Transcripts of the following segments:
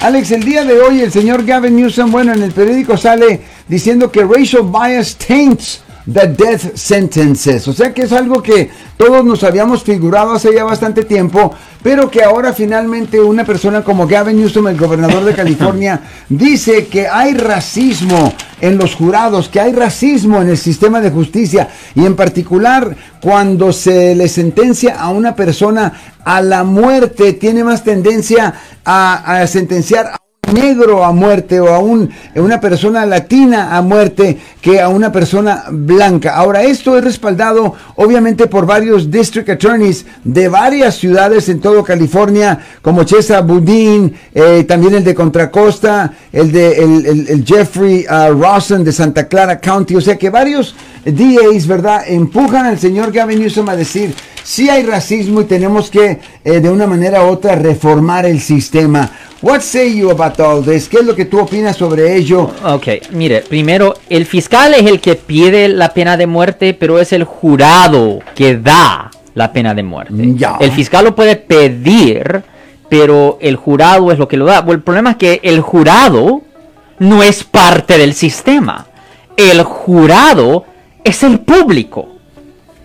Alex, el día de hoy el señor Gavin Newsom, bueno, en el periódico sale diciendo que racial bias taints the death sentences. O sea que es algo que todos nos habíamos figurado hace ya bastante tiempo, pero que ahora finalmente una persona como Gavin Newsom, el gobernador de California, dice que hay racismo en los jurados, que hay racismo en el sistema de justicia y en particular cuando se le sentencia a una persona a la muerte, tiene más tendencia a, a sentenciar a negro a muerte o a un, una persona latina a muerte que a una persona blanca. Ahora, esto es respaldado obviamente por varios district attorneys de varias ciudades en todo California, como Chesa Budín, eh, también el de Contracosta, el de el, Jeffrey uh, Rawson de Santa Clara County. O sea que varios DAs, ¿verdad?, empujan al señor Gavin Newsom a decir, si hay racismo y tenemos que eh, de una manera u otra reformar el sistema. What say you about all this? ¿Qué es lo que tú opinas sobre ello? Ok, mire, primero, el fiscal es el que pide la pena de muerte, pero es el jurado que da la pena de muerte. Ya. El fiscal lo puede pedir, pero el jurado es lo que lo da. el problema es que el jurado no es parte del sistema. El jurado es el público.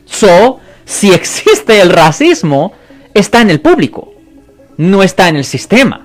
So, si existe el racismo, está en el público, no está en el sistema.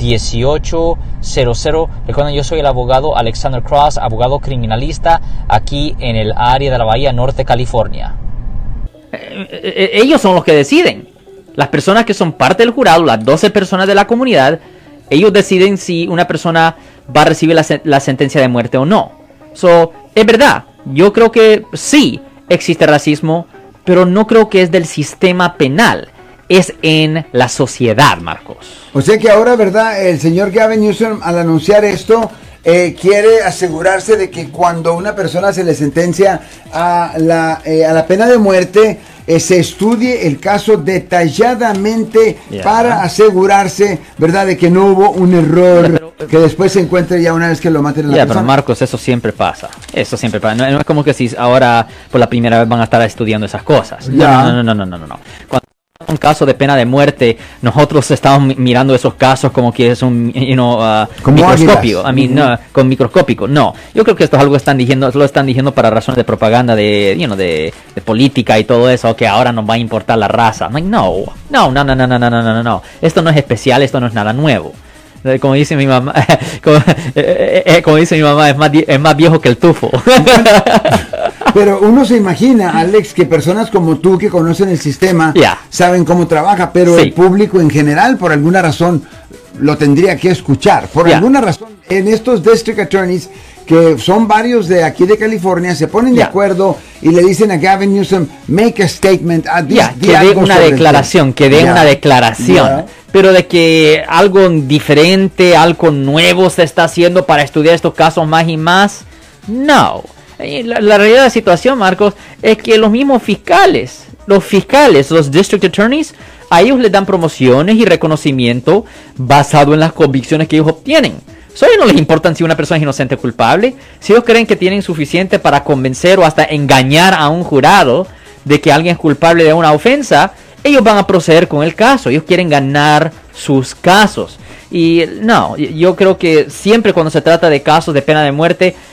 1-800-530-1800. Recuerden, yo soy el abogado Alexander Cross, abogado criminalista aquí en el área de la Bahía Norte, California. Eh, eh, ellos son los que deciden. Las personas que son parte del jurado, las 12 personas de la comunidad, ellos deciden si una persona va a recibir la, la sentencia de muerte o no. So, es verdad, yo creo que sí existe racismo, pero no creo que es del sistema penal. Es en la sociedad, Marcos. O sea que ahora, ¿verdad? El señor Gavin Newsom, al anunciar esto, eh, quiere asegurarse de que cuando una persona se le sentencia a la, eh, a la pena de muerte, eh, se estudie el caso detalladamente para asegurarse, ¿verdad?, de que no hubo un error que después se encuentre ya una vez que lo maten en la Ya, pero Marcos, eso siempre pasa. Eso siempre pasa. No, es como que si ahora por la primera vez van a estar estudiando esas cosas. No, no, no, no, no, no. no. Cuando un caso de pena de muerte, nosotros estamos mirando esos casos como que es un you know, uh, microscópico, I mean, no, con microscópico. No, yo creo que esto es algo que están diciendo, lo están diciendo para razones de propaganda, de, you know, de, de, política y todo eso, que ahora nos va a importar la raza. no, no, no, no, no, no, no, no, no, no. Esto no es especial, esto no es nada nuevo. Como dice mi mamá, como, eh, eh, como dice mi mamá, es más, es más viejo que el tufo. Pero uno se imagina, Alex, que personas como tú que conocen el sistema saben cómo trabaja, pero el público en general, por alguna razón, lo tendría que escuchar. Por alguna razón, en estos district attorneys, que son varios de aquí de California, se ponen de acuerdo y le dicen a Gavin Newsom, make a statement, a que dé una declaración, que dé una declaración. Pero de que algo diferente, algo nuevo se está haciendo para estudiar estos casos más y más, no. La, realidad de la situación, Marcos, es que los mismos fiscales, los fiscales, los district attorneys, a ellos les dan promociones y reconocimiento basado en las convicciones que ellos obtienen. A ellos no les importa si una persona es inocente o culpable. Si ellos creen que tienen suficiente para convencer o hasta engañar a un jurado de que alguien es culpable de una ofensa, ellos van a proceder con el caso. Ellos quieren ganar sus casos. Y no, yo creo que siempre cuando se trata de casos de pena de muerte,